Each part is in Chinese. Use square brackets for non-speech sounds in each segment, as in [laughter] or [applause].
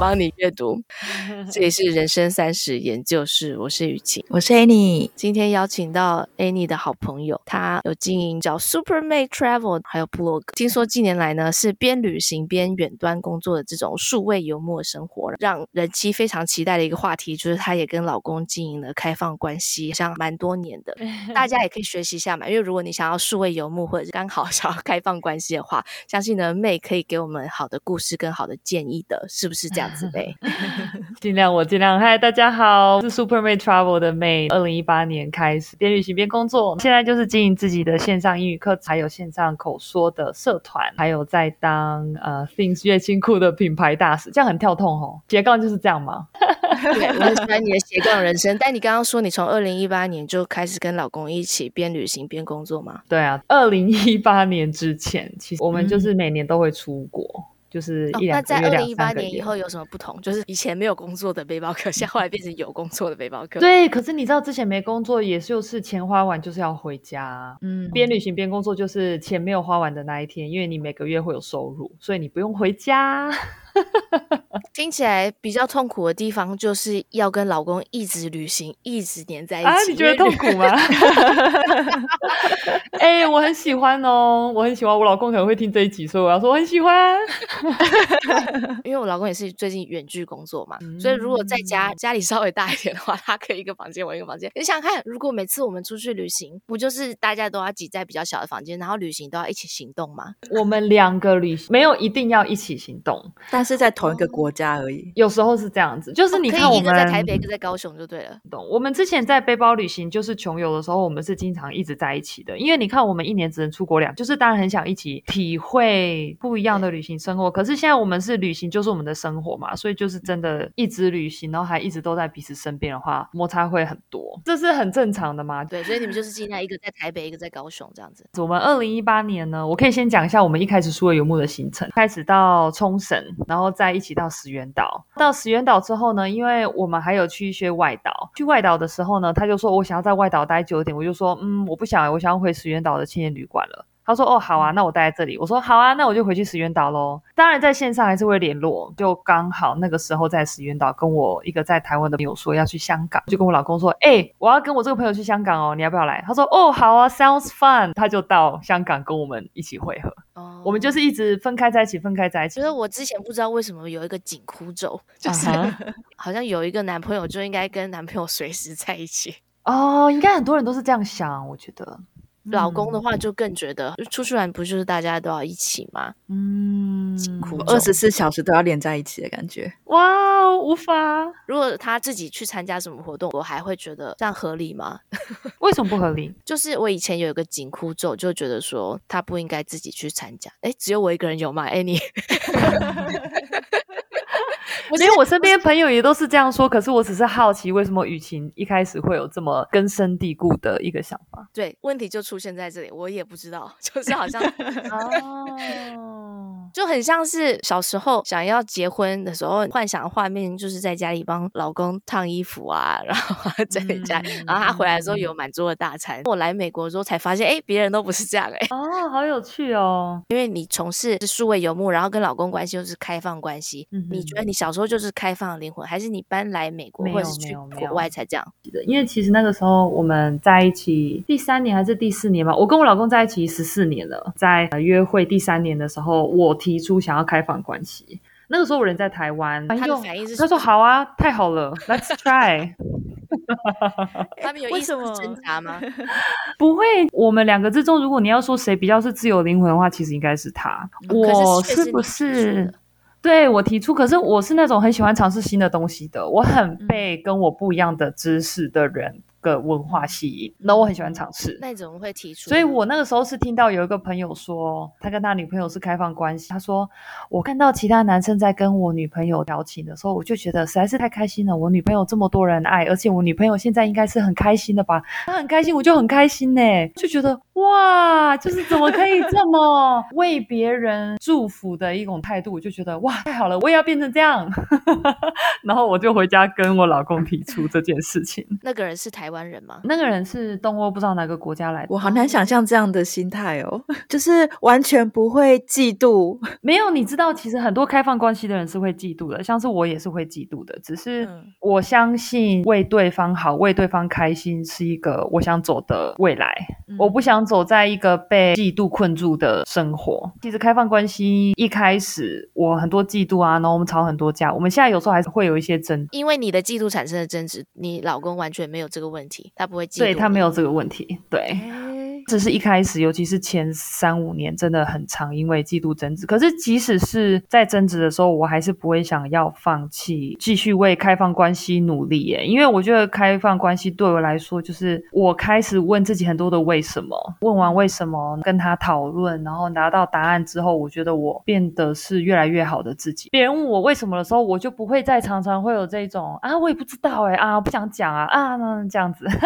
帮你阅读。[laughs] 这里是人生三十研究室，我是雨晴，我是 Annie。今天邀请到 Annie 的好朋友，她有经营叫 Supermate Travel，还有 Blog。听说近年来呢，是边旅行边远端工作的这种数位游牧的生活，让人妻非常期待的一个话题，就是她也跟老公经营了开放关系，像蛮多年的。[laughs] 大家也可以学习一下嘛，因为如果你想要数位游牧，或者是刚好 [laughs] 想要开放关系的话，相信呢 May 可以给我们好的故事跟好的建议的，是不是这样子呗？[laughs] 尽量我尽量。嗨，大家好，我是 Supermate Travel 的 May。二零一八年开始边旅行边工作，现在就是经营自己的线上英语课，还有线上口说的社团，还有在当呃 Things 乐清库的品牌大使，这样很跳痛哦。斜杠就是这样吗？[laughs] 对，我很喜欢你的斜杠人生。[laughs] 但你刚刚说你从二零一八年就开始跟老公一起边旅行边工作吗？对啊，二零一八年之前，其实我们就是每年都会出国。嗯就是一两个月，哦，那在二零一八年以后有什么不同？就是以前没有工作的背包客，现在后来变成有工作的背包客。对，可是你知道之前没工作，也就是钱花完就是要回家。嗯，边旅行边工作，就是钱没有花完的那一天，因为你每个月会有收入，所以你不用回家。听起来比较痛苦的地方，就是要跟老公一直旅行，一直黏在一起。啊，你觉得痛苦吗？[laughs] 哎、欸，我很喜欢哦，我很喜欢。我老公可能会听这一集，所以我要说我很喜欢。[laughs] 因为我老公也是最近远距工作嘛，嗯、所以如果在家家里稍微大一点的话，他可以一个房间，我一个房间。你想想看，如果每次我们出去旅行，不就是大家都要挤在比较小的房间，然后旅行都要一起行动吗？我们两个旅行没有一定要一起行动，但是在同一个国家而已。有时候是这样子，就是你看我们、哦、一个在台北，一个在高雄就对了。懂？我们之前在背包旅行，就是穷游的时候，我们是经常一直在一起的。因为你看，我们一年只能出国两，就是当然很想一起体会不一样的旅行生活。可是现在我们是旅行，就是我们的生活嘛，所以就是真的一直旅行，然后还一直都在彼此身边的话，摩擦会很多，这是很正常的嘛。对，所以你们就是尽量一个在台北，一个在高雄这样子。我们二零一八年呢，我可以先讲一下我们一开始数位游牧的行程，开始到冲绳，然后再一起到石垣岛。到石原岛之后呢，因为我们还有去一些外岛，去外岛的时候呢，他就说我想要在外岛待久一点，我就说嗯，我不想，我想要回石原岛的青年旅馆了。他说哦 [laughs] 好啊，那我待在这里。我说好啊，那我就回去石原岛喽。当然在线上还是会联络，就刚好那个时候在石原岛跟我一个在台湾的朋友说要去香港，就跟我老公说，哎、我要跟我这个朋友去香港哦，你要不要来？他说哦好啊，sounds fun。他就到香港跟我们一起会合。哦，我们就是一直分开在一起，分开在一起。就是我之前不知道为什么有一个紧箍咒，[laughs] 就是、uh [laughs] -huh. 好像有一个男朋友就应该跟男朋友随时在一起。哦，应该很多人都是这样想，我觉得。老公的话就更觉得，嗯、出去玩不就是大家都要一起吗？嗯，二十四小时都要连在一起的感觉。哇，无法。如果他自己去参加什么活动，我还会觉得这样合理吗？[laughs] 为什么不合理？就是我以前有一个紧箍咒，就觉得说他不应该自己去参加。哎，只有我一个人有吗？哎，你。因为我身边朋友也都是这样说，可是我只是好奇，为什么雨晴一开始会有这么根深蒂固的一个想法？对，问题就出现在这里，我也不知道，就是好像 [laughs] [laughs] 哦，就很像是小时候想要结婚的时候，幻想的画面就是在家里帮老公烫衣服啊，[laughs] 然后在家、嗯，然后他回来的时候有满桌的大餐。嗯、我来美国之后才发现，哎，别人都不是这样哎、欸。哦，好有趣哦，因为你从事是数位游牧，然后跟老公关系又是开放关系、嗯，你觉得你小时候就是开放的灵魂，还是你搬来美国或者是去国外才这样？因为其实那个时候我们在一起第三年还是第四年吧，我跟我老公在一起十四年了，在约会第三年的时候，我提出想要开放关系。那个时候我人在台湾，他的反应是他说好啊，太好了，Let's [laughs] try。他们有意什么挣扎吗？[laughs] 不会，我们两个之中，如果你要说谁比较是自由灵魂的话，其实应该是他。嗯、我是不是？对，我提出，可是我是那种很喜欢尝试新的东西的，我很被跟我不一样的知识的人的文化吸引，那我很喜欢尝试。那你怎么会提出？所以我那个时候是听到有一个朋友说，他跟他女朋友是开放关系。他说，我看到其他男生在跟我女朋友调情的时候，我就觉得实在是太开心了。我女朋友这么多人爱，而且我女朋友现在应该是很开心的吧？她很开心，我就很开心呢，就觉得哇，就是怎么可以这么 [laughs] 为别人祝福的一种态度，我就觉得哇，太好了，我也要变成这样。[laughs] 然后我就回家跟我老公提出这件事情。那个人是台湾人吗？那个人是东欧，不知道哪个国家来的。我好难想象这样的心态哦，[laughs] 就是完全不会嫉妒。[laughs] 没有，你知道，其实很多开放关系的人是会嫉妒的，像是我也是会嫉妒的。只是我相信为对方好，为对方开心是一个我想走的未来。嗯、我不想走在一个被嫉妒困住的生活。其实开放关系一开始我很多嫉妒啊，然后我们吵很多架。我们现在有时候还是会有一些争，因为你的嫉妒产生的争执，你老公完全没有这个问题，他不会嫉妒，对，他没有这个问题，对。欸只是一开始，尤其是前三五年，真的很常因为嫉妒争执。可是即使是在争执的时候，我还是不会想要放弃，继续为开放关系努力耶。因为我觉得开放关系对我来说，就是我开始问自己很多的为什么。问完为什么，跟他讨论，然后拿到答案之后，我觉得我变得是越来越好的自己。别人问我为什么的时候，我就不会再常常会有这种啊，我也不知道哎啊，不想讲啊啊，这样子。[laughs]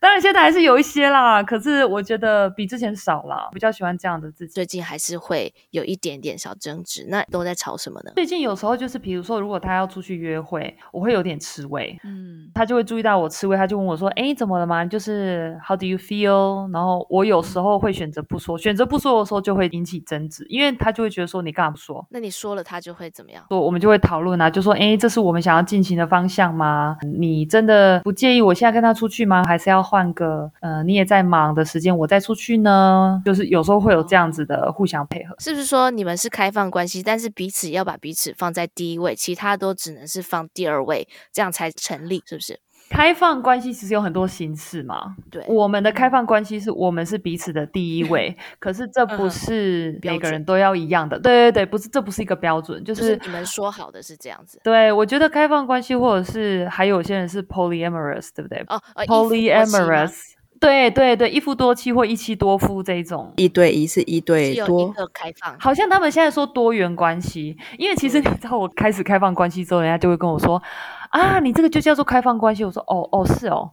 当然，现在还是有一些啦，可是我觉得比之前少了。比较喜欢这样的自己。最近还是会有一点点小争执，那都在吵什么呢？最近有时候就是，比如说，如果他要出去约会，我会有点吃味，嗯，他就会注意到我吃味，他就问我说：“哎，怎么了吗？就是 How do you feel？” 然后我有时候会选择不说，选择不说的时候就会引起争执，因为他就会觉得说你干嘛不说？那你说了，他就会怎么样？说我们就会讨论啊，就说：“哎，这是我们想要进行的方向吗？你真的不介意我现在跟他出去吗？还是要换个？”呃，你也在忙的时间，我再出去呢，就是有时候会有这样子的互相配合。是不是说你们是开放关系，但是彼此要把彼此放在第一位，其他都只能是放第二位，这样才成立，是不是？开放关系其实有很多形式嘛。对，我们的开放关系是我们是彼此的第一位，[laughs] 可是这不是每个人都要一样的。对对对，不是，这不是一个标准，就是、就是、你们说好的是这样子。对，我觉得开放关系或者是还有些人是 polyamorous，对不对？哦、oh,，polyamorous。对对对，一夫多妻或一妻多夫这种，一对一是一对多，一个开放。好像他们现在说多元关系，因为其实你知道，我开始开放关系之后，人家就会跟我说啊，你这个就叫做开放关系。我说哦哦是哦，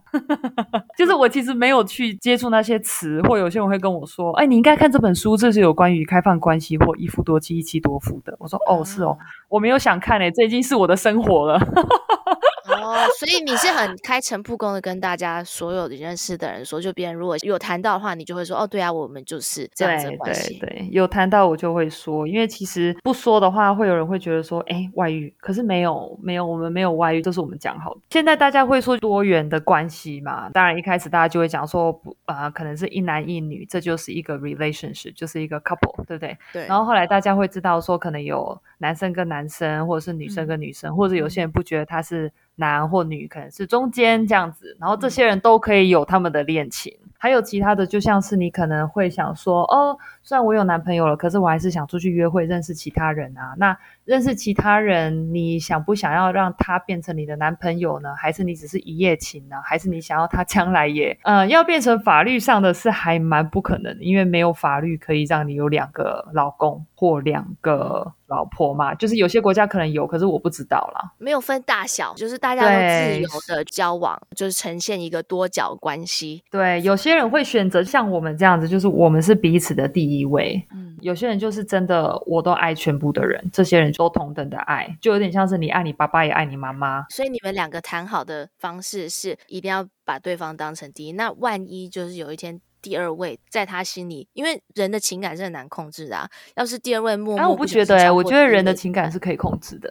[laughs] 就是我其实没有去接触那些词，或有些人会跟我说，哎，你应该看这本书，这是有关于开放关系或一夫多妻、一妻多夫的。我说哦是哦，我没有想看诶，这已经是我的生活了。哦，所以你是很开诚布公的跟大家所有的认识的人说，就别人如果有谈到的话，你就会说，哦，对啊，我们就是这样子的关系。对，对，对，有谈到我就会说，因为其实不说的话，会有人会觉得说，哎，外遇，可是没有，没有，我们没有外遇，这是我们讲好的。现在大家会说多元的关系嘛？当然一开始大家就会讲说，不啊、呃，可能是一男一女，这就是一个 relationship，就是一个 couple，对不对？对。然后后来大家会知道说，可能有男生跟男生，或者是女生跟女生，嗯、或者有些人不觉得他是。男或女可能是中间这样子，然后这些人都可以有他们的恋情。嗯、还有其他的，就像是你可能会想说，哦，虽然我有男朋友了，可是我还是想出去约会，认识其他人啊。那认识其他人，你想不想要让他变成你的男朋友呢？还是你只是一夜情呢？还是你想要他将来也，嗯，要变成法律上的是还蛮不可能的，因为没有法律可以让你有两个老公或两个。老婆嘛，就是有些国家可能有，可是我不知道啦。没有分大小，就是大家都自由的交往，就是呈现一个多角关系。对，有些人会选择像我们这样子，就是我们是彼此的第一位。嗯，有些人就是真的，我都爱全部的人，这些人都同等的爱，就有点像是你爱你爸爸也爱你妈妈。所以你们两个谈好的方式是一定要把对方当成第一。那万一就是有一天。第二位在他心里，因为人的情感是很难控制的啊。要是第二位默默，啊，我不觉得哎，欸，我觉得人的情感是可以控制的。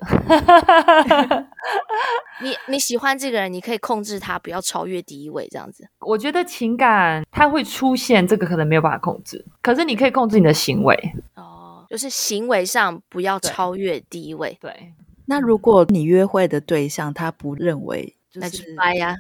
你你喜欢这个人，你可以控制他，不要超越第一位，这样子。我觉得情感它会出现，这个可能没有办法控制，可是你可以控制你的行为。哦，就是行为上不要超越第一位。对，对，那如果你约会的对象他不认为，就是，那就是掰呀。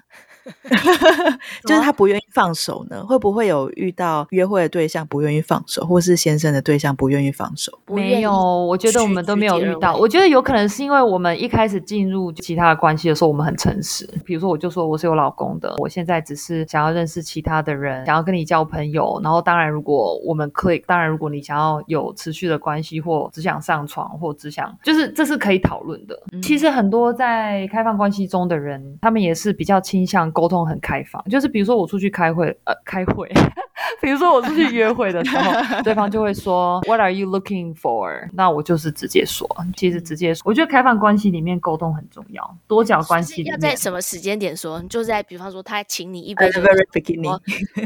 [laughs] 就是他不愿意放手呢？会不会有遇到约会的对象不愿意放手，或是先生的对象不愿意放手？没有，我觉得我们都没有遇到。我觉得有可能是因为我们一开始进入其他的关系的时候，我们很诚实。比如说，我就说我是有老公的，我现在只是想要认识其他的人，想要跟你交朋友。然后，当然，如果我们 click，当然，如果你想要有持续的关系，或只想上床，或只想，就是这是可以讨论的。嗯。其实很多在开放关系中的人，他们也是比较倾向。沟通很开放，就是比如说我出去开会，呃，开会，[laughs] 比如说我出去约会的时候，[laughs] 对方就会说 What are you looking for？那我就是直接说，其实直接说，我觉得开放关系里面沟通很重要，多角关系里面要在什么时间点说？就在比方说他请你一杯酒，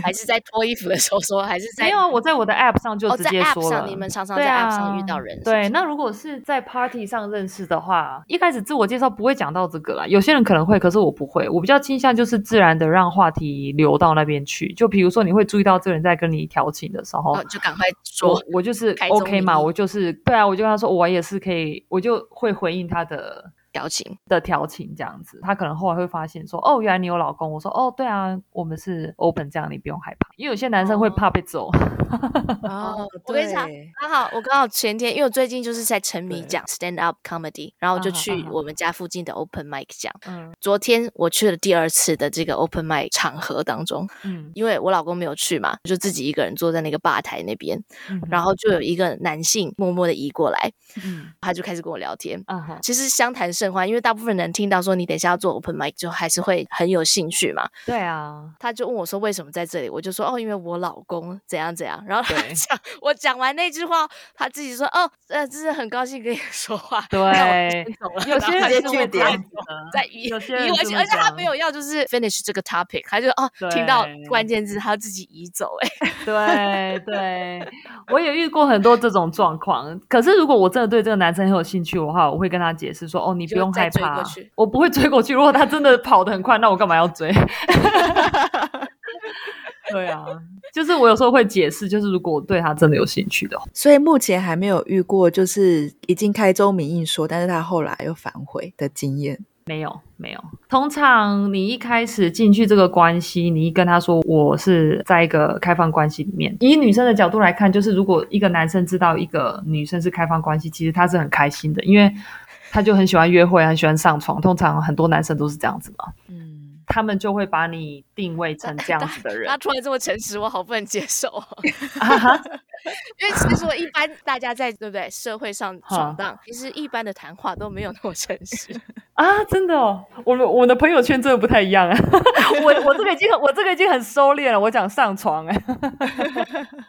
还是在脱衣服的时候说，[laughs] 还是在没有啊？我在我的 app 上就直接说了。哦、上你们常常在 app 上遇到人？对，那如果是在 party 上认识的话，一开始自我介绍不会讲到这个啦。有些人可能会，可是我不会。我比较倾向就是自然的让话题流到那边去。就比如说，你会注意到这个人在跟你调情的时候，哦、就赶快说我，我就是 OK 嘛，我就是对啊，我就跟他说，我也是可以，我就会回应他的。调情的调情这样子，他可能后来会发现说，哦，原来你有老公。我说，哦，对啊，我们是 open 这样，你不用害怕。因为有些男生会怕被揍。[laughs] 哦，[laughs] 我跟你讲，刚好我刚好前天，因为我最近就是在沉迷讲 stand up comedy，然后我就去我们家附近的 open mic 讲。嗯，昨天我去了第二次的这个 open mic 场合当中，嗯，因为我老公没有去嘛，就自己一个人坐在那个吧台那边，嗯，然后就有一个男性默默的移过来，嗯，他就开始跟我聊天，嗯哼，其实相谈。因为大部分人听到说你等一下要做 open mic，就还是会很有兴趣嘛。对啊，他就问我说为什么在这里，我就说哦，因为我老公怎样怎样。然后他讲，[laughs] 我讲完那句话，他自己说哦，呃，真是很高兴跟你说话。对，有些人是会这样子的，在移，而且他没有要就是 finish 这个 topic，他就哦，听到关键字他自己移走。哎，[laughs] 对对，我也遇过很多这种状况。可是如果我真的对这个男生很有兴趣的话，我会跟他解释说哦，你。不用害怕，我不会追过去。如果他真的跑得很快，那我干嘛要追？[laughs] 对啊，就是我有时候会解释，就是如果我对他真的有兴趣的话，所以目前还没有遇过，就是已经开宗明义说，但是他后来又反悔的经验。没有，没有。通常你一开始进去这个关系，你一跟他说我是在一个开放关系里面，以女生的角度来看，就是如果一个男生知道一个女生是开放关系，其实他是很开心的，因为。他就很喜欢约会，很喜欢上床。通常很多男生都是这样子嘛。嗯，他们就会把你定位成这样子的人。他 [laughs] 突然这么诚实，我好不能接受。[laughs] [laughs] 啊哈因为其实我一般大家在对不对社会上闯荡，其实一般的谈话都没有那么诚实 [laughs] 啊！真的哦，我们我的朋友圈真的不太一样啊。[laughs] 我我这个已经我这个已经很收敛了。我讲上床哎，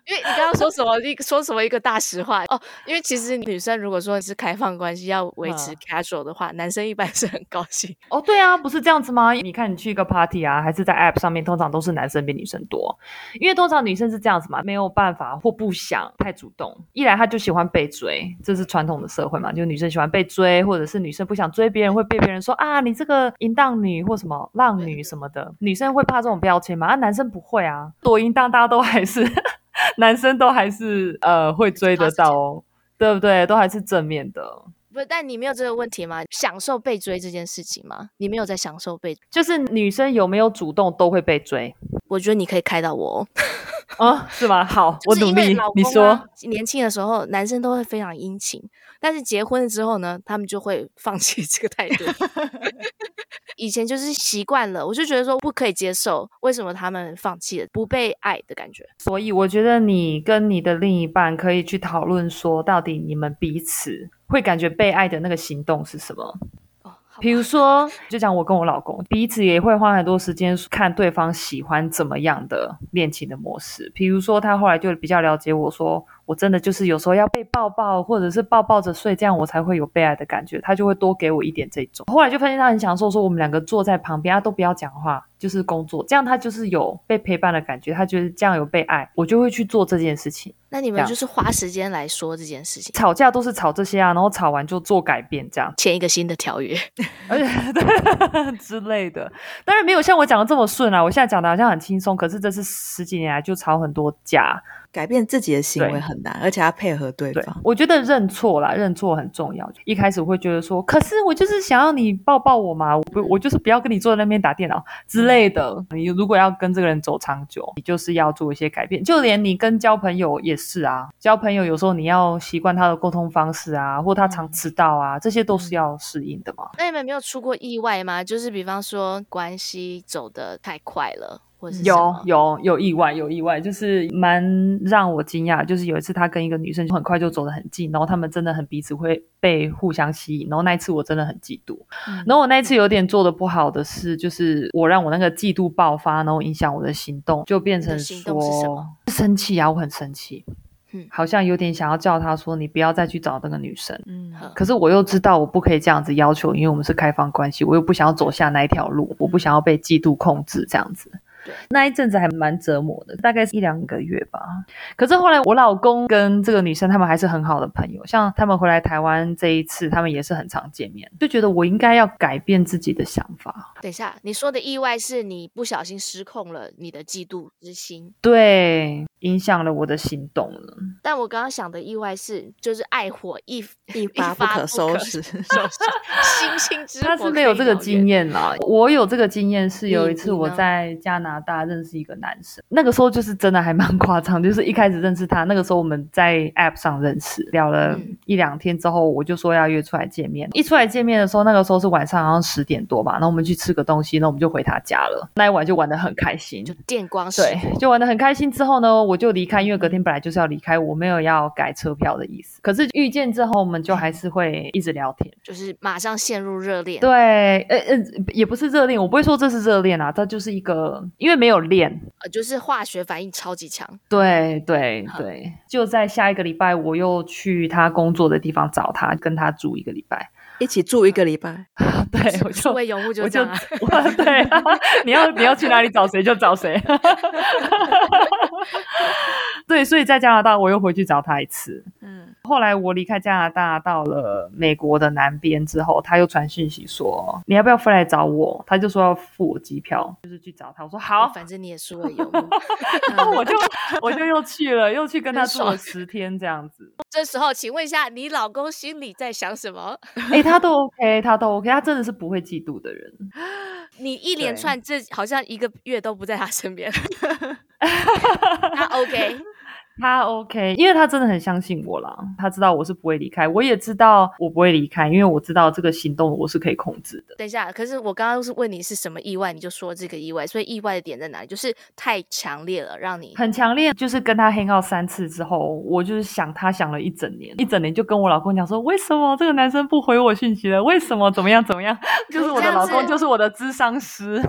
因为你刚刚说什么一说什么一个大实话哦。因为其实女生如果说你是开放关系要维持 casual 的话，男生一般是很高兴哦。对啊，不是这样子吗？你看你去一个 party 啊，还是在 app 上面，通常都是男生比女生多，因为通常女生是这样子嘛，没有办法或不想太主动，一来他就喜欢被追，这是传统的社会嘛，就女生喜欢被追，或者是女生不想追别人，会被别人说啊，你这个淫荡女或什么浪女什么的，女生会怕这种标签吗？啊，男生不会啊，多淫荡大家都还是 [laughs] 男生都还是呃会追得到哦，对不对？都还是正面的。不是，但你没有这个问题吗？享受被追这件事情吗？你没有在享受被追，就是女生有没有主动都会被追。我觉得你可以开导我哦。[laughs] 哦，是吗？好，[laughs] 我努力。你说，年轻的时候男生都会非常殷勤，但是结婚了之后呢，他们就会放弃这个态度。[laughs] 以前就是习惯了，我就觉得说不可以接受，为什么他们放弃了不被爱的感觉？所以我觉得你跟你的另一半可以去讨论说，到底你们彼此会感觉被爱的那个行动是什么？比如说，就讲我跟我老公彼此也会花很多时间看对方喜欢怎么样的恋情的模式。比如说，他后来就比较了解我说。我真的就是有时候要被抱抱，或者是抱抱着睡，这样我才会有被爱的感觉。他就会多给我一点这种。后来就发现他很享受，说我们两个坐在旁边，他都不要讲话，就是工作，这样他就是有被陪伴的感觉，他觉得这样有被爱，我就会去做这件事情。那你们就是花时间来说这件事情，吵架都是吵这些啊，然后吵完就做改变，这样签一个新的条约，[laughs] 而且 [laughs] 之类的。当然没有像我讲的这么顺啊，我现在讲的好像很轻松，可是这是十几年来就吵很多架。改变自己的行为很难，而且要配合对方。对，我觉得认错啦，认错很重要。一开始我会觉得说，可是我就是想要你抱抱我嘛，我不，我就是不要跟你坐在那边打电脑之类的。你如果要跟这个人走长久，你就是要做一些改变。就连你跟交朋友也是啊，交朋友有时候你要习惯他的沟通方式啊，或他常迟到啊，这些都是要适应的嘛。那你们没有出过意外吗？就是比方说关系走得太快了。或者是有有有意外，有意外，就是蛮让我惊讶。就是有一次他跟一个女生就很快就走得很近，然后他们真的很彼此会被互相吸引。然后那一次我真的很嫉妒。嗯、然后我那一次有点做的不好的事，就是我让我那个嫉妒爆发，然后影响我的行动，就变成说生气啊，我很生气。嗯，好像有点想要叫他说，你不要再去找那个女生。嗯，可是我又知道我不可以这样子要求，因为我们是开放关系，我又不想要走下那一条路，我不想要被嫉妒控制这样子。对，那一阵子还蛮折磨的，大概是一两个月吧。可是后来我老公跟这个女生他们还是很好的朋友，像他们回来台湾这一次，他们也是很常见面，就觉得我应该要改变自己的想法。等一下，你说的意外是你不小心失控了你的嫉妒之心？对。影响了我的行动了，但我刚刚想的意外是，就是爱火一 [laughs] 一发不可收拾，收拾星星之火。他是没有这个经验啦，我有这个经验是有一次我在加拿大认识一个男生，那个时候就是真的还蛮夸张，就是一开始认识他，那个时候我们在 App 上认识，聊了一两天之后，我就说要约出来见面。一出来见面的时候，那个时候是晚上好像十点多吧，然后我们去吃个东西，然后我们就回他家了。那一晚就玩的很开心，就电光对，就玩的很开心。之后呢，我就离开，因为隔天本来就是要离开，我没有要改车票的意思。可是遇见之后，我们就还是会一直聊天，就是马上陷入热恋。对，呃呃，也不是热恋，我不会说这是热恋啊，这就是一个，因为没有练，呃，就是化学反应超级强。对对对，就在下一个礼拜，我又去他工作的地方找他，跟他住一个礼拜。一起住一个礼拜，[laughs] 对，[laughs] 我就 [laughs] 我就我对，你要你要去哪里找谁就找谁，对，所以在加拿大我又回去找他一次，嗯，后来我离开加拿大到了美国的南边之后，他又传讯息说你要不要飞来找我，他就说要付我机票，就是去找他，我说好，反正你也数位游牧，然 [laughs] 后我就我就又去了，又去跟他住了十天这样子。这时候，请问一下，你老公心里在想什么？哎、欸，他都 OK，他都 OK，他真的是不会嫉妒的人。你一连串这好像一个月都不在他身边，[laughs] 他 OK。他 OK，因为他真的很相信我啦。他知道我是不会离开，我也知道我不会离开，因为我知道这个行动我是可以控制的。等一下，可是我刚刚是问你是什么意外，你就说这个意外，所以意外的点在哪里？就是太强烈了，让你很强烈。就是跟他 hang out 三次之后，我就是想他想了一整年，一整年就跟我老公讲说，为什么这个男生不回我讯息了？为什么怎么样怎么样？[laughs] 就是我的老公就是我的智商师，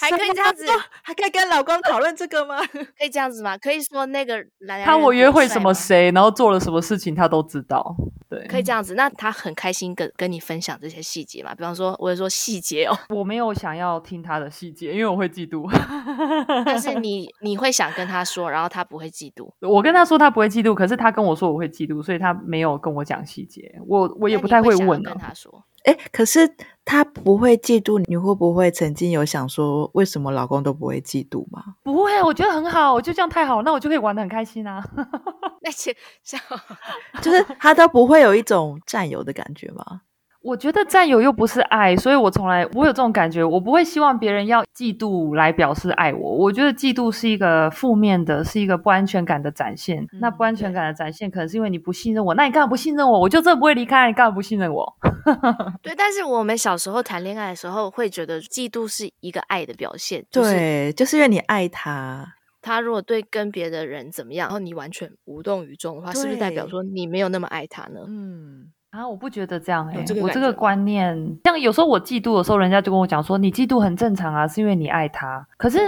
还可以这样子，[laughs] 还可以跟老公讨论这个吗？[laughs] 可以这样子吗？可以说那个。他我约会什么谁，然后做了什么事情，他都知道。对，可以这样子。那他很开心跟跟你分享这些细节嘛？比方说，我会说细节哦。[laughs] 我没有想要听他的细节，因为我会嫉妒。[laughs] 但是 [laughs] 你你会想跟他说，然后他不会嫉妒。我跟他说他不会嫉妒，可是他跟我说我会嫉妒，所以他没有跟我讲细节。我我也不太会问。跟他说。哎，可是他不会嫉妒，你会不会曾经有想说，为什么老公都不会嫉妒吗？不会，我觉得很好，我就这样太好，那我就可以玩得很开心啊。[laughs] 那些像，[laughs] 就是他都不会有一种占有的感觉吗？我觉得占有又不是爱，所以我从来不会有这种感觉。我不会希望别人要嫉妒来表示爱我。我觉得嫉妒是一个负面的，是一个不安全感的展现。嗯、那不安全感的展现，可能是因为你不信任我。那你干嘛不信任我？我就真的不会离开，你干嘛不信任我？[laughs] [laughs] 对，但是我们小时候谈恋爱的时候，会觉得嫉妒是一个爱的表现。就是、对，就是因为你爱他。他如果对跟别的人怎么样，然后你完全无动于衷的话，是不是代表说你没有那么爱他呢？嗯。啊，我不觉得这样哎、欸，我这个观念，像有时候我嫉妒的时候，人家就跟我讲说，你嫉妒很正常啊，是因为你爱他。可是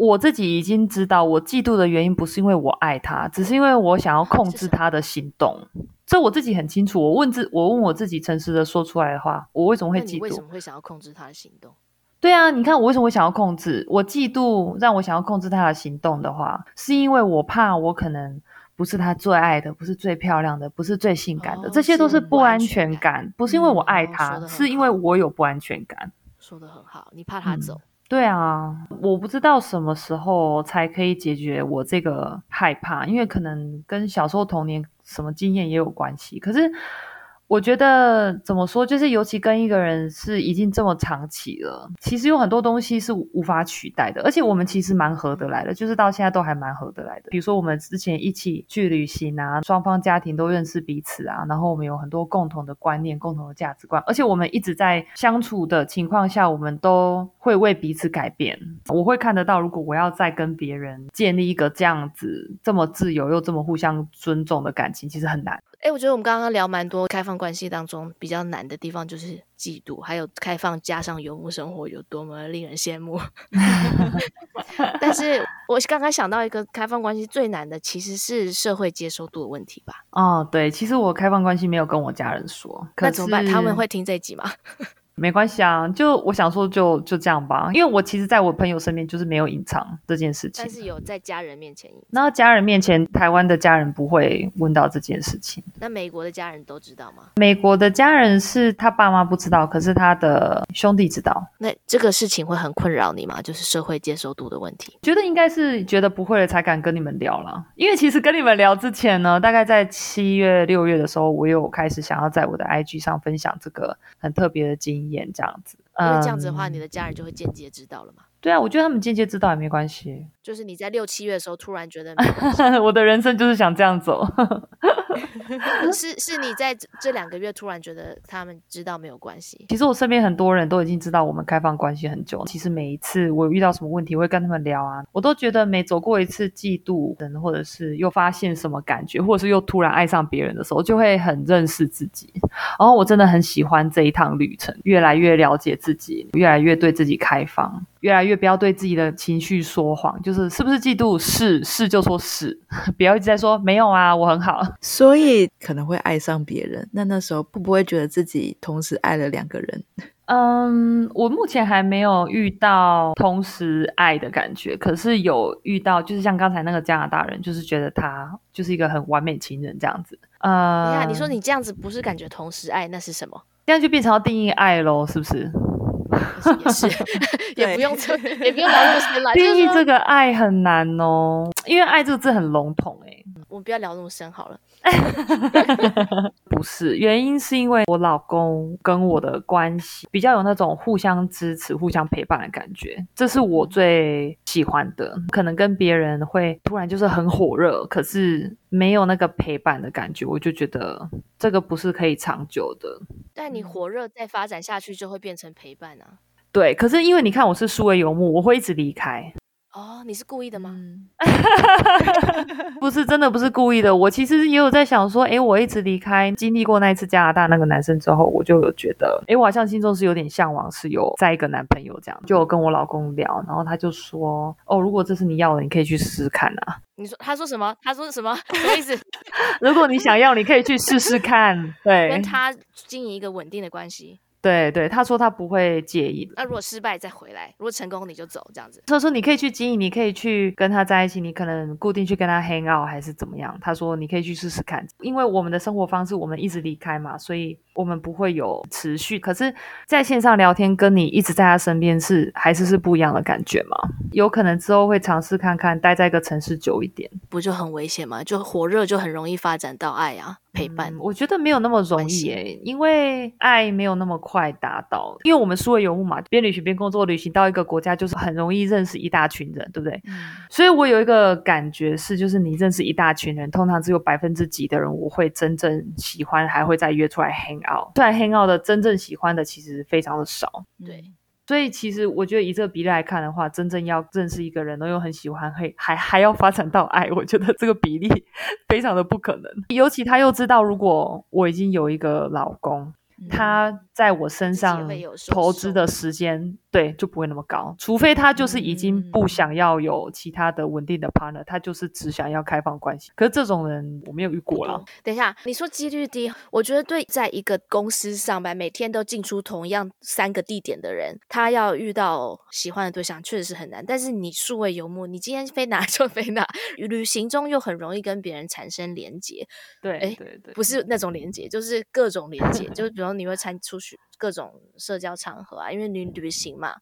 我自己已经知道，我嫉妒的原因不是因为我爱他，只是因为我想要控制他的行动。这我自己很清楚。我问自，我问我自己，诚实的说出来的话，我为什么会嫉妒？为什么会想要控制他的行动？对啊，你看我为什么会想要控制？我嫉妒让我想要控制他的行动的话，是因为我怕我可能。不是他最爱的，不是最漂亮的，不是最性感的，哦、这些都是不安全感。不，不是因为我爱他，嗯、是因为我有不安全感。说的很好，你怕他走。嗯、对啊，我不知道什么时候才可以解决我这个害怕，因为可能跟小时候童年什么经验也有关系。可是我觉得怎么说，就是尤其跟一个人是已经这么长期了，其实有很多东西是无法取代的。而且我们其实蛮合得来的，就是到现在都还蛮合得来的。比如说我们之前一起去旅行啊，双方家庭都认识彼此啊，然后我们有很多共同的观念、共同的价值观，而且我们一直在相处的情况下，我们都会为彼此改变。我会看得到，如果我要再跟别人建立一个这样子这么自由又这么互相尊重的感情，其实很难。哎，我觉得我们刚刚聊蛮多开放关系当中比较难的地方，就是嫉妒，还有开放加上游牧生活有多么令人羡慕。[laughs] 但是 [laughs] 我刚刚想到一个开放关系最难的，其实是社会接受度的问题吧？哦，对，其实我开放关系没有跟我家人说，那怎么办？他们会听这集吗？没关系啊，就我想说就，就就这样吧。因为我其实在我朋友身边就是没有隐藏这件事情，但是有在家人面前隐藏。那家人面前，台湾的家人不会问到这件事情。那美国的家人都知道吗？美国的家人是他爸妈不知道，可是他的兄弟知道。那这个事情会很困扰你吗？就是社会接受度的问题。觉得应该是觉得不会了才敢跟你们聊了。因为其实跟你们聊之前呢，大概在七月六月的时候，我有开始想要在我的 IG 上分享这个很特别的经验，这样子。因为这样子的话，你的家人就会间接知道了嘛。对啊，我觉得他们间接知道也没关系。就是你在六七月的时候突然觉得，[laughs] 我的人生就是想这样走。是 [laughs] 是，你在这两个月突然觉得他们知道没有关系。其实我身边很多人都已经知道我们开放关系很久。其实每一次我遇到什么问题，我会跟他们聊啊，我都觉得每走过一次嫉妒，人或者是又发现什么感觉，或者是又突然爱上别人的时候，就会很认识自己。然后我真的很喜欢这一趟旅程，越来越了解自己，越来越对自己开放。越来越不要对自己的情绪说谎，就是是不是嫉妒？是是就说是，[laughs] 不要一直在说没有啊，我很好。所以可能会爱上别人，那那时候会不会觉得自己同时爱了两个人？[laughs] 嗯，我目前还没有遇到同时爱的感觉，可是有遇到，就是像刚才那个加拿大人，就是觉得他就是一个很完美情人这样子。嗯，你看，你说你这样子不是感觉同时爱，那是什么？这样就变成要定义爱喽，是不是？也是，也 [laughs] 不用这，也不用聊那么深了。[laughs] 定义这个爱很难哦，因为爱这个字很笼统诶。我们不要聊那么深好了。[laughs] 不是，原因是因为我老公跟我的关系比较有那种互相支持、互相陪伴的感觉，这是我最喜欢的。可能跟别人会突然就是很火热，可是没有那个陪伴的感觉，我就觉得这个不是可以长久的。但你火热再发展下去，就会变成陪伴啊。对，可是因为你看我是数位游牧，我会一直离开。哦，你是故意的吗？[laughs] 不是，真的不是故意的。我其实也有在想说，诶，我一直离开，经历过那一次加拿大那个男生之后，我就有觉得，诶，我好像心中是有点向往，是有再一个男朋友这样。就有跟我老公聊，然后他就说，哦，如果这是你要的，你可以去试试看啊。你说，他说什么？他说什么？[laughs] 什么意思？[laughs] 如果你想要，你可以去试试看。对，跟他经营一个稳定的关系。对对，他说他不会介意。那如果失败再回来，如果成功你就走这样子。他说你可以去经营，你可以去跟他在一起，你可能固定去跟他 hang out 还是怎么样。他说你可以去试试看，因为我们的生活方式我们一直离开嘛，所以我们不会有持续。可是在线上聊天，跟你一直在他身边是还是是不一样的感觉嘛？有可能之后会尝试看看待在一个城市久一点，不就很危险吗？就火热就很容易发展到爱啊。陪伴，我觉得没有那么容易诶、欸，因为爱没有那么快达到。因为我们数位游牧嘛，边旅行边工作，旅行到一个国家就是很容易认识一大群人，对不对？嗯、所以我有一个感觉是，就是你认识一大群人，通常只有百分之几的人我会真正喜欢，还会再约出来 hang out。虽然 hang out 的真正喜欢的其实非常的少，对。所以其实我觉得以这个比例来看的话，真正要认识一个人，然后又很喜欢，还还还要发展到爱，我觉得这个比例非常的不可能。尤其他又知道，如果我已经有一个老公。他在我身上投资的时间，对，就不会那么高。除非他就是已经不想要有其他的稳定的 partner，他就是只想要开放关系。可是这种人我没有遇过啦。等一下，你说几率低，我觉得对，在一个公司上班，每天都进出同样三个地点的人，他要遇到喜欢的对象确实是很难。但是你数位游牧，你今天飞哪 [laughs] 就飞哪，旅行中又很容易跟别人产生连结。对，哎，对对，不是那种连结，就是各种连结，[laughs] 就是比如。后你会参出去各种社交场合啊，因为你旅行嘛，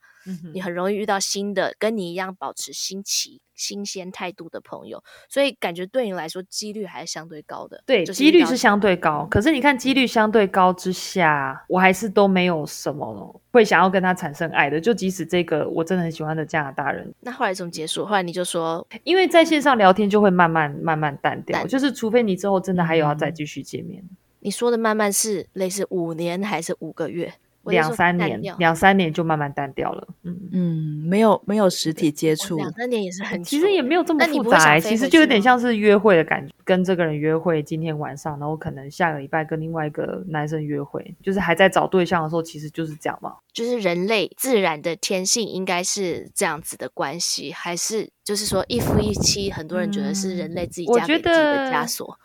你很容易遇到新的跟你一样保持新奇、新鲜态度的朋友，所以感觉对你来说几率还是相对高的。对，几率是相对高。可是你看，几率相对高之下，我还是都没有什么会想要跟他产生爱的。就即使这个我真的很喜欢的加拿大人，那后来怎么结束？后来你就说，[laughs] 因为在线上聊天就会慢慢慢慢淡掉，淡就是除非你之后真的还有要再继续见面。嗯你说的慢慢是类似五年还是五个月？两三年，两三年就慢慢淡掉了。嗯嗯，没有没有实体接触，两三年也是很，其实也没有这么复杂。其实就有点像是约会的感觉，跟这个人约会，今天晚上，然后可能下个礼拜跟另外一个男生约会，就是还在找对象的时候，其实就是这样嘛。就是人类自然的天性应该是这样子的关系，还是就是说一夫一妻？很多人觉得是人类自己加给自己的枷锁。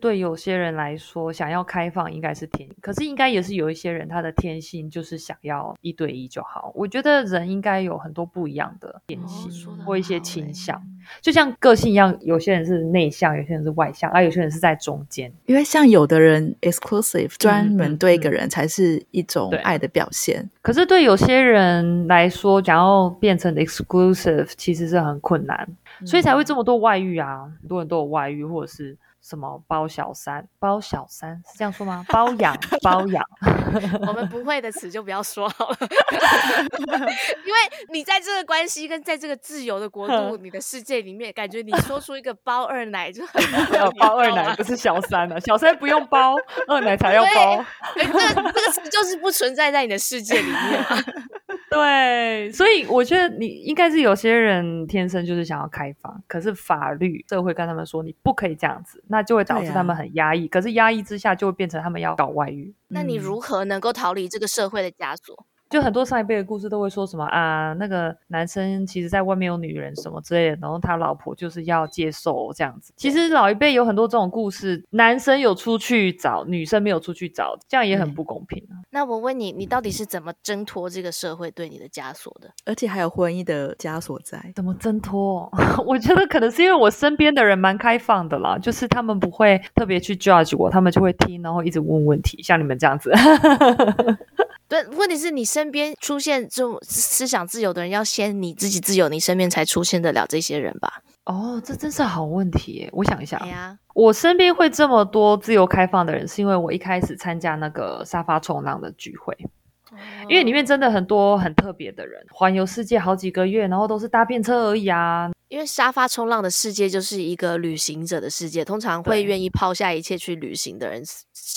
对有些人来说，想要开放应该是天，可是应该也是有一些人他的天性就是想要一对一就好。我觉得人应该有很多不一样的天性、哦、或一些倾向，欸、就像个性一样，有些人是内向，有些人是外向，而有些人是在中间。因为像有的人 exclusive 专门对一个人才是一种爱的表现，嗯、可是对有些人来说，想要变成 exclusive 其实是很困难，嗯、所以才会这么多外遇啊，很多人都有外遇，或者是。什么包小三？包小三是这样说吗？包养，包养。[laughs] 我们不会的词就不要说好了，[laughs] 因为你在这个关系跟在这个自由的国度，你的世界里面，感觉你说出一个包二奶就很 [laughs] 没有包二奶不是小三了，小三不用包，二奶才要包。这个这个词就是不存在在你的世界里面。对，所以我觉得你应该是有些人天生就是想要开放，可是法律社会跟他们说你不可以这样子，那就会导致他们很压抑。啊、可是压抑之下就会变成他们要搞外遇。那你如何能够逃离这个社会的枷锁？就很多上一辈的故事都会说什么啊，那个男生其实在外面有女人什么之类的，然后他老婆就是要接受这样子。其实老一辈有很多这种故事，男生有出去找，女生没有出去找，这样也很不公平啊。那我问你，你到底是怎么挣脱这个社会对你的枷锁的？而且还有婚姻的枷锁在，怎么挣脱？[laughs] 我觉得可能是因为我身边的人蛮开放的啦，就是他们不会特别去 judge 我，他们就会听，然后一直问问题，像你们这样子。[laughs] 对，问题是你身边出现这种思想自由的人，要先你自己自由，你身边才出现得了这些人吧？哦，这真是好问题耶！我想一下，哎呀，我身边会这么多自由开放的人，是因为我一开始参加那个沙发冲浪的聚会，哦、因为里面真的很多很特别的人，环游世界好几个月，然后都是搭便车而已啊。因为沙发冲浪的世界就是一个旅行者的世界，通常会愿意抛下一切去旅行的人，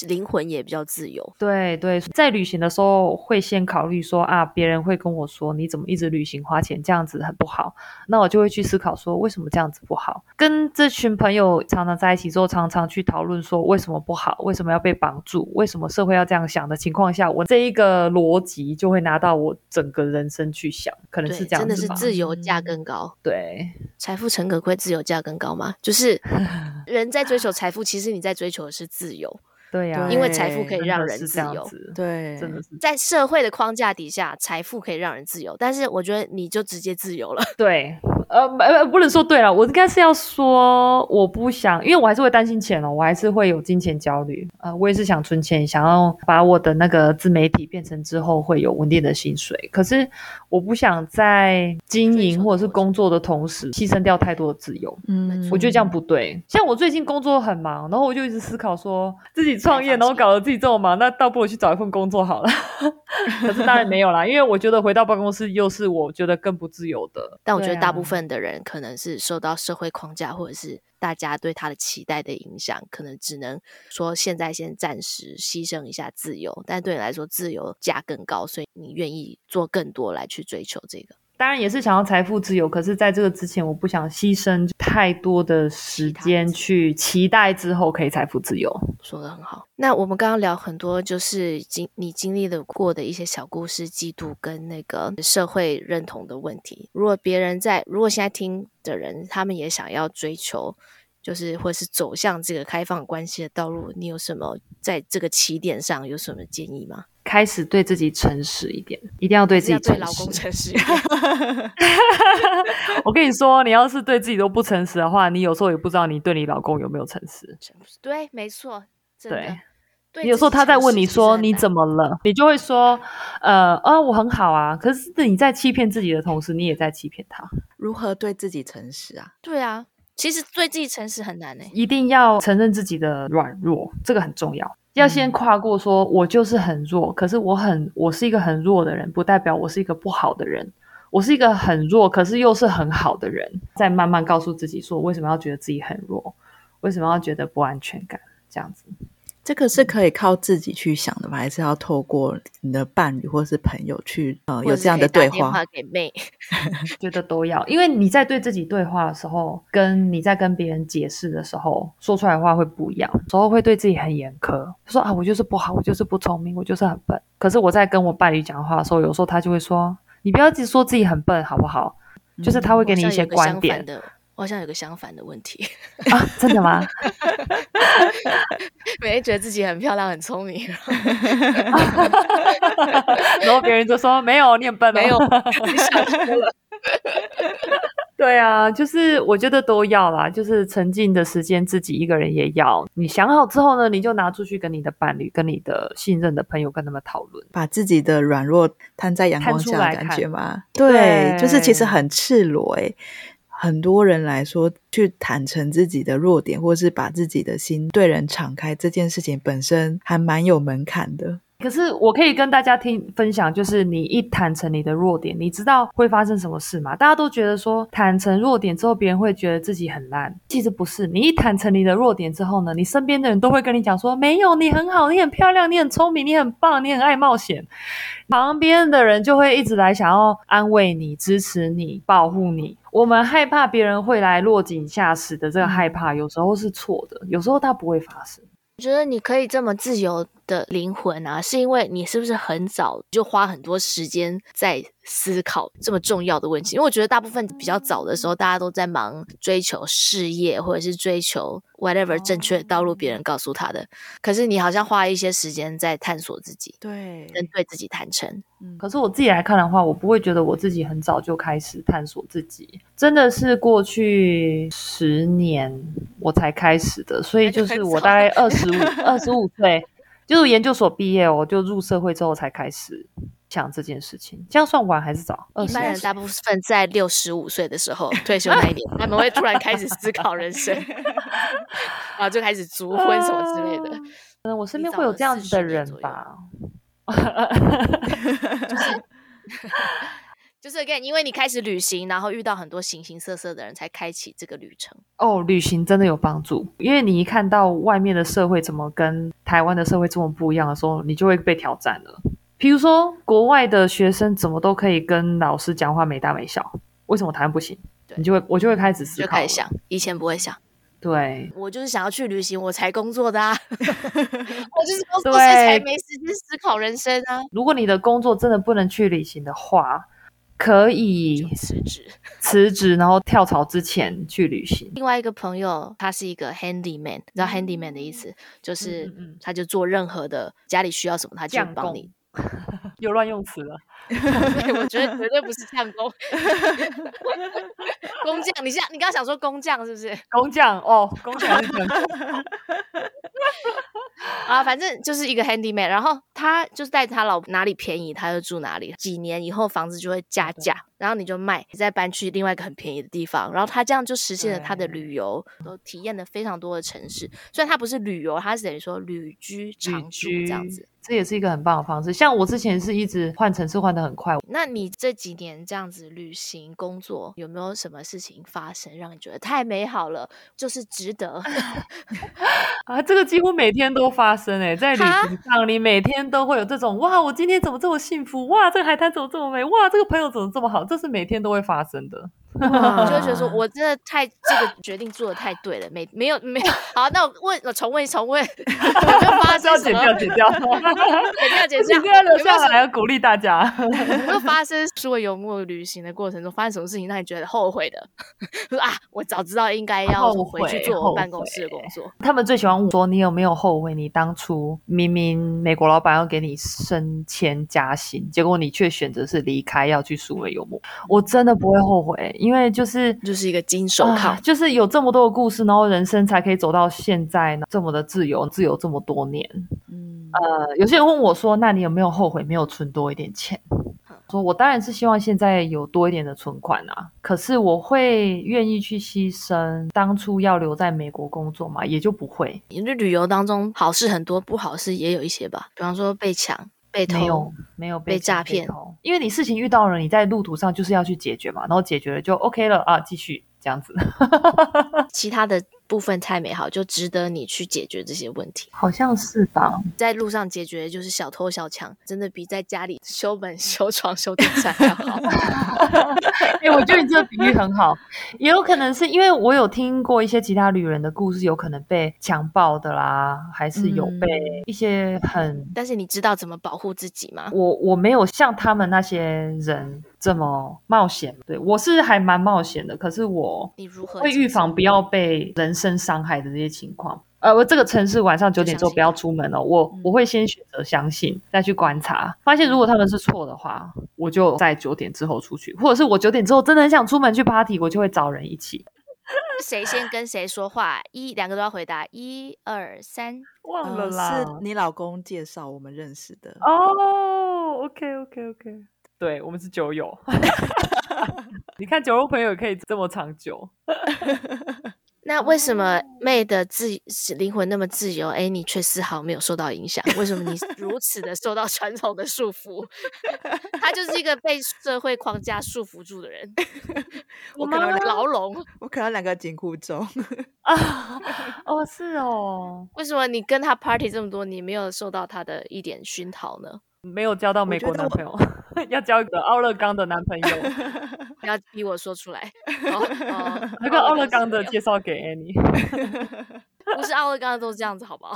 灵魂也比较自由。对对，在旅行的时候会先考虑说啊，别人会跟我说你怎么一直旅行花钱，这样子很不好。那我就会去思考说为什么这样子不好。跟这群朋友常常在一起之后，常常去讨论说为什么不好，为什么要被绑住，为什么社会要这样想的情况下，我这一个逻辑就会拿到我整个人生去想，可能是这样子。真的是自由价更高。对。财富诚可贵，自由价更高吗？就是 [laughs] 人在追求 [laughs] 财富，其实你在追求的是自由。对呀、啊，因为财富可以让人自由。对，真的是在社会的框架底下，财富可以让人自由，但是我觉得你就直接自由了。[laughs] 对。呃，呃，不能说对了，我应该是要说，我不想，因为我还是会担心钱哦，我还是会有金钱焦虑。呃，我也是想存钱，想要把我的那个自媒体变成之后会有稳定的薪水。可是我不想在经营或者是工作的同时牺牲掉太多的自由。嗯，我觉得这样不对。像我最近工作很忙，然后我就一直思考说，自己创业，然后搞得自己这么忙，那倒不如去找一份工作好了。[laughs] 可是当然没有啦，因为我觉得回到办公室又是我觉得更不自由的。但我觉得大部分。的人可能是受到社会框架或者是大家对他的期待的影响，可能只能说现在先暂时牺牲一下自由，但对你来说自由价更高，所以你愿意做更多来去追求这个。当然也是想要财富自由，可是在这个之前，我不想牺牲太多的时间去期待之后可以财富自由。说的很好。那我们刚刚聊很多，就是经你经历了过的一些小故事，嫉妒跟那个社会认同的问题。如果别人在，如果现在听的人，他们也想要追求，就是或是走向这个开放关系的道路，你有什么在这个起点上有什么建议吗？开始对自己诚实一点，一定要对自己诚实。对老公诚实。[laughs] 我跟你说，你要是对自己都不诚实的话，你有时候也不知道你对你老公有没有诚实。对，没错，真的。对对有时候他在问你说你怎么了，你就会说，呃，啊，我很好啊。可是你在欺骗自己的同时，你也在欺骗他。如何对自己诚实啊？对啊，其实对自己诚实很难呢。一定要承认自己的软弱，这个很重要。要先跨过说，我就是很弱，可是我很，我是一个很弱的人，不代表我是一个不好的人。我是一个很弱，可是又是很好的人。再慢慢告诉自己说，为什么要觉得自己很弱？为什么要觉得不安全感？这样子。这个是可以靠自己去想的吗？还是要透过你的伴侣或是朋友去呃有这样的对话？打电话给妹，[laughs] 觉得都要，因为你在对自己对话的时候，跟你在跟别人解释的时候，说出来的话会不一样。有时候会对自己很严苛，说啊，我就是不好，我就是不聪明，我就是很笨。可是我在跟我伴侣讲话的时候，有时候他就会说，你不要一直说自己很笨，好不好？嗯、就是他会给你一些观点。我好像有个相反的问题啊，真的吗？[laughs] 每天觉得自己很漂亮、很聪明，然后 [laughs] 别人就说没有，你很笨，没有，你想多了。[laughs] 对啊，就是我觉得都要啦，就是沉浸的时间自己一个人也要。你想好之后呢，你就拿出去跟你的伴侣、跟你的信任的朋友跟他们讨论，把自己的软弱摊在阳光下的感觉吗？对，对，就是其实很赤裸诶。很多人来说，去坦诚自己的弱点，或是把自己的心对人敞开，这件事情本身还蛮有门槛的。可是我可以跟大家听分享，就是你一坦诚你的弱点，你知道会发生什么事吗？大家都觉得说坦诚弱点之后，别人会觉得自己很烂。其实不是，你一坦诚你的弱点之后呢，你身边的人都会跟你讲说，没有，你很好，你很漂亮，你很聪明，你很棒，你很爱冒险。旁边的人就会一直来想要安慰你、支持你、保护你。我们害怕别人会来落井下石的这个害怕，有时候是错的，有时候它不会发生。我觉得你可以这么自由的灵魂啊，是因为你是不是很早就花很多时间在思考这么重要的问题？因为我觉得大部分比较早的时候，大家都在忙追求事业，或者是追求 whatever 正确的道路，别人告诉他的。可是你好像花一些时间在探索自己，对，跟对自己坦诚。嗯，可是我自己来看的话，我不会觉得我自己很早就开始探索自己，真的是过去十年我才开始的。所以就是我大概二十五、二十五岁，就是研究所毕业，我就入社会之后才开始。想这件事情，这样算晚还是早？一般人大部分在六十五岁的时候 [laughs] 退休那一年，他们会突然开始思考人生，[laughs] 然后就开始筑婚什么之类的。嗯，我身边会有这样子的人吧？[laughs] 就是就是 again，因为你开始旅行，然后遇到很多形形色色的人，才开启这个旅程。哦，旅行真的有帮助，因为你一看到外面的社会怎么跟台湾的社会这么不一样的时候，你就会被挑战了。比如说，国外的学生怎么都可以跟老师讲话没大没小，为什么台湾不行？对，你就会，我就会开始思考，就开始想，以前不会想。对，我就是想要去旅行，我才工作的啊。[laughs] 我就是工作，所以才没时间思考人生啊。如果你的工作真的不能去旅行的话，可以辞职，辞职，然后跳槽之前去旅行。另外一个朋友，他是一个 handyman，你知道 handyman 的意思，就是他就做任何的家里需要什么，他就帮你。[laughs] 又乱用词了，[laughs] 我觉得绝对不是匠工，工匠。你现你刚刚想说工匠是不是？工匠哦，工匠是匠 [laughs] 啊，反正就是一个 handyman，然后他就是带他老婆哪里便宜他就住哪里，几年以后房子就会加价，然后你就卖，你再搬去另外一个很便宜的地方，然后他这样就实现了他的旅游，都体验了非常多的城市。虽然他不是旅游，他是等于说旅居长住这样子。这也是一个很棒的方式。像我之前是一直换城市换的很快。那你这几年这样子旅行工作，有没有什么事情发生让你觉得太美好了，就是值得？[laughs] 啊，这个几乎每天都发生诶，在旅行上你每天都会有这种哇，我今天怎么这么幸福？哇，这个海滩怎么这么美？哇，这个朋友怎么这么好？这是每天都会发生的。我就会觉得说，我真的太这个决定做的太对了，没没有没有。好，那我问，我重问重问，[laughs] 我就发生什么？剪掉剪掉，剪掉剪掉，留下来要鼓励大家。有没有发生数位游牧旅行的过程中发生什么事情让你觉得后悔的？[laughs] 说啊，我早知道应该要回去做我办公室的工作。他们最喜欢问说，你有没有后悔？你当初明明美国老板要给你升迁加薪，结果你却选择是离开，要去数位游牧。我真的不会后悔。因为就是就是一个金手铐，啊，就是有这么多的故事，然后人生才可以走到现在呢这么的自由，自由这么多年。嗯，呃，有些人问我说：“那你有没有后悔没有存多一点钱？”说：“我当然是希望现在有多一点的存款啊，可是我会愿意去牺牲当初要留在美国工作嘛，也就不会。因为旅游当中好事很多，不好事也有一些吧，比方说被抢。”被偷，没有没有被诈骗，因为你事情遇到了，你在路途上就是要去解决嘛，然后解决了就 OK 了啊，继续这样子。[laughs] 其他的。部分太美好，就值得你去解决这些问题，好像是吧？在路上解决就是小偷小抢，真的比在家里修门修床修电扇还要好。[laughs] 哎、欸，我觉得你这个比喻很好，也有可能是因为我有听过一些其他旅人的故事，有可能被强暴的啦，还是有被一些很……嗯、但是你知道怎么保护自己吗？我我没有像他们那些人这么冒险，对，我是还蛮冒险的，可是我你如何会预防不要被人。生伤害的这些情况，呃，我这个城市晚上九点之后不要出门哦。我、嗯、我会先选择相信，再去观察，发现如果他们是错的话，我就在九点之后出去，或者是我九点之后真的很想出门去 party，我就会找人一起。[laughs] 谁先跟谁说话？一两个都要回答，一二三，忘了啦。是你老公介绍我们认识的哦。Oh, OK OK OK，对，我们是酒友。[laughs] 你看酒肉朋友也可以这么长久。[laughs] 那为什么 May 的自灵魂那么自由？哎，你却丝毫没有受到影响？为什么你如此的受到传统的束缚？他就是一个被社会框架束缚住的人。[laughs] 我可能牢笼，我可能两个紧箍咒啊！[laughs] 哦，是哦。为什么你跟他 party 这么多，你没有受到他的一点熏陶呢？没有交到美国男朋友，[laughs] 要交一个 [laughs] 奥勒冈的男朋友。[laughs] 不要逼我说出来。那个奥勒冈的介绍给 Annie。不是奥勒冈的都是这样子，好不好？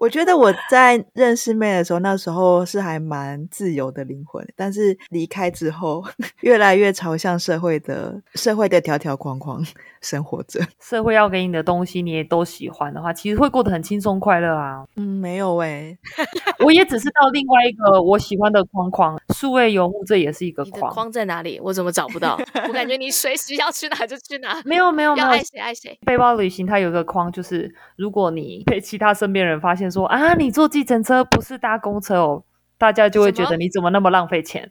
我觉得我在认识 May 的时候，那时候是还蛮自由的灵魂，但是离开之后，[laughs] 越来越朝向社会的社会的条条框框生活着。社会要给你的东西，你也都喜欢的话，其实会过得很轻松快乐啊。嗯，没有哎、欸，[laughs] 我也只是到另外一个我喜欢的框框，数位游牧，这也是一个框。框在哪里？我怎么找不到？我感觉你随时要去哪就去哪。没有没有没有，要爱谁爱谁。背包旅行它有一个框，就是如果你被其他身边人发现。说啊，你坐计程车不是搭公车哦，大家就会觉得你怎么那么浪费钱？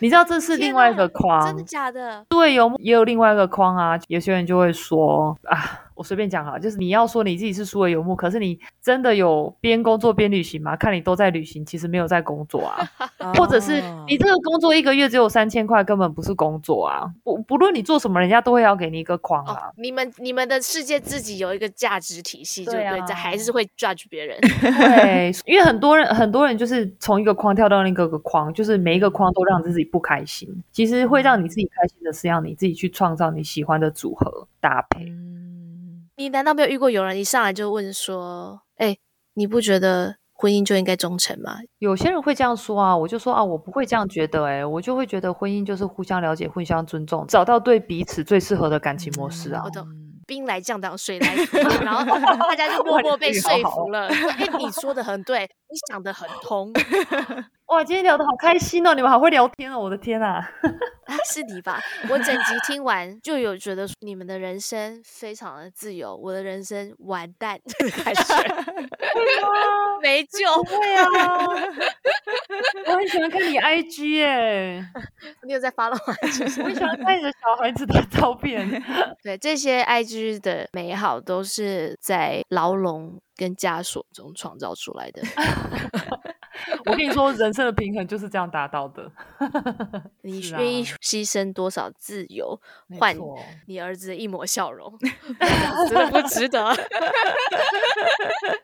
你知道这是另外一个框，真的假的？对，有也有另外一个框啊，有些人就会说啊。我随便讲哈，就是你要说你自己是数位游牧，可是你真的有边工作边旅行吗？看你都在旅行，其实没有在工作啊。[laughs] 或者是你这个工作一个月只有三千块，根本不是工作啊。不不论你做什么，人家都会要给你一个框啊。哦、你们你们的世界自己有一个价值体系，对啊，这还是会 judge 别人。[laughs] 对，因为很多人很多人就是从一个框跳到另一个框，就是每一个框都让自己不开心。其实会让你自己开心的是要你自己去创造你喜欢的组合搭配。你难道没有遇过有人一上来就问说：“哎，你不觉得婚姻就应该忠诚吗？”有些人会这样说啊，我就说啊，我不会这样觉得，哎，我就会觉得婚姻就是互相了解、互相尊重，找到对彼此最适合的感情模式啊。我懂，兵来将挡，水来土掩，然后大家就默默被说服了。哎，你说的很对，你想的很通。[laughs] 哇，今天聊得好开心哦！你们好会聊天哦，我的天啊！啊，是你吧？我整集听完就有觉得你们的人生非常的自由，我的人生完蛋，[laughs] 开始没救，会啊！我很喜欢看你 IG 耶，[laughs] 你有在 follow 吗？[laughs] 我很喜欢看你的小孩子的照片。对，这些 IG 的美好都是在牢笼跟枷锁中创造出来的。我跟你说，人生的平衡就是这样达到的。[laughs] 你愿意牺牲多少自由换你儿子的一抹笑容？[laughs] 真的不值得。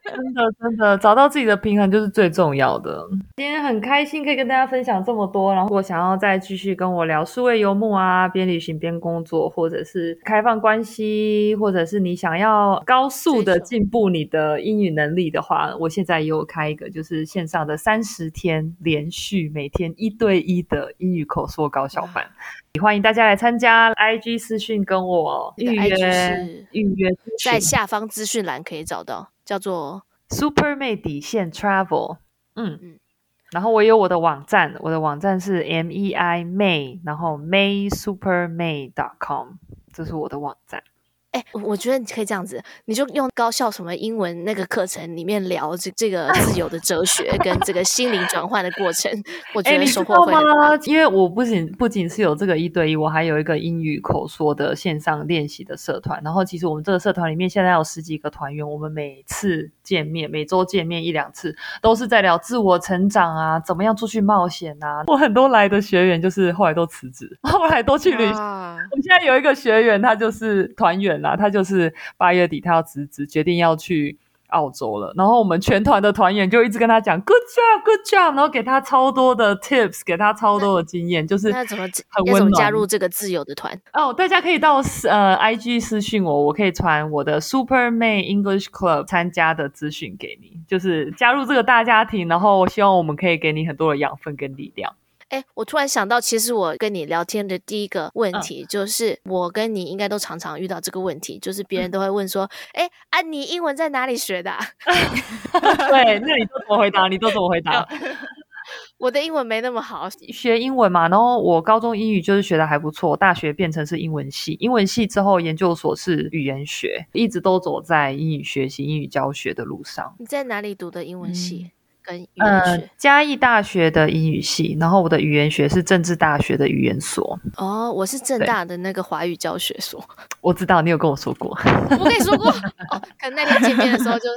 真的真的，找到自己的平衡就是最重要的。今天很开心可以跟大家分享这么多。然后，我想要再继续跟我聊数位游牧啊，边旅行边工作，或者是开放关系，或者是你想要高速的进步你的英语能力的话，我现在也有开一个就是线上的三十天连续每天一对一的英语口说高小班，也欢迎大家来参加。IG 私讯跟我预约，预约在下方资讯栏可以找到，叫做。Super May 底线 Travel，嗯嗯，然后我有我的网站，我的网站是 M E I May，然后 May Super May dot com，这是我的网站。哎，我觉得你可以这样子，你就用高校什么英文那个课程里面聊这这个自由的哲学 [laughs] 跟这个心灵转换的过程，我觉得收获会很大。因为我不仅不仅是有这个一对一，我还有一个英语口说的线上练习的社团。然后其实我们这个社团里面现在有十几个团员，我们每次见面，每周见面一两次，都是在聊自我成长啊，怎么样出去冒险啊。我很多来的学员就是后来都辞职，[laughs] 后来都去旅行。啊、我们现在有一个学员，他就是团员啦。他就是八月底，他要辞职，决定要去澳洲了。然后我们全团的团员就一直跟他讲 “good job，good job”，然后给他超多的 tips，给他超多的经验，就是那怎么很温暖。加入这个自由的团哦，大家可以到呃 IG 私信我，我可以传我的 Super May English Club 参加的资讯给你，就是加入这个大家庭。然后我希望我们可以给你很多的养分跟力量。哎，我突然想到，其实我跟你聊天的第一个问题，就是我跟你应该都常常遇到这个问题，就是别人都会问说：“哎，啊，你英文在哪里学的？” [laughs] 对，那你都怎么回答？你都怎么回答？[laughs] 我的英文没那么好，学英文嘛。然后我高中英语就是学的还不错，大学变成是英文系，英文系之后研究所是语言学，一直都走在英语学习、英语教学的路上。你在哪里读的英文系？嗯呃，嘉义大学的英语系，然后我的语言学是政治大学的语言所。哦，我是政大的那个华语教学所。[laughs] 我知道你有跟我说过，我跟你说过。[laughs] 哦，可能那天见面的时候就，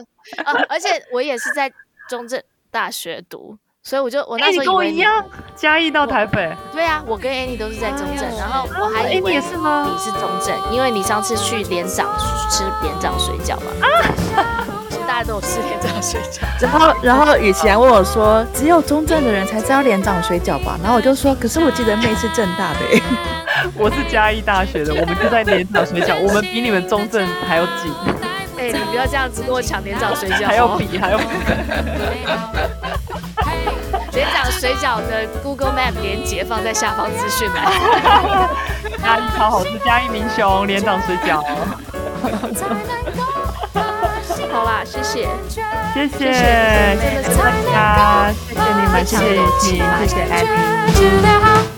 而且我也是在中正大学读，所以我就我那时候跟我一样，嘉义到台北。对啊，我跟 Annie 都是在中正，然后我还以为你也是吗？你是中正，因为你上次去连长吃连长水饺嘛。啊 [laughs] 大家都有吃连长水饺，然后然后雨琦还问我说：“只有中正的人才知道连长水饺吧？”然后我就说：“可是我记得妹是正大的，[laughs] 我是嘉义大学的，我们就在连长水饺，[laughs] 我们比你们中正还要近。”哎，你不要这样子跟我抢连长水饺，还要比还要比。[laughs] 连长水饺的 Google Map 连结放在下方资讯栏。嘉义超好吃，嘉义民雄连长水饺。好啦，谢谢，谢谢，谢谢大家，谢谢你们，谢谢雨琦，谢谢 Abby。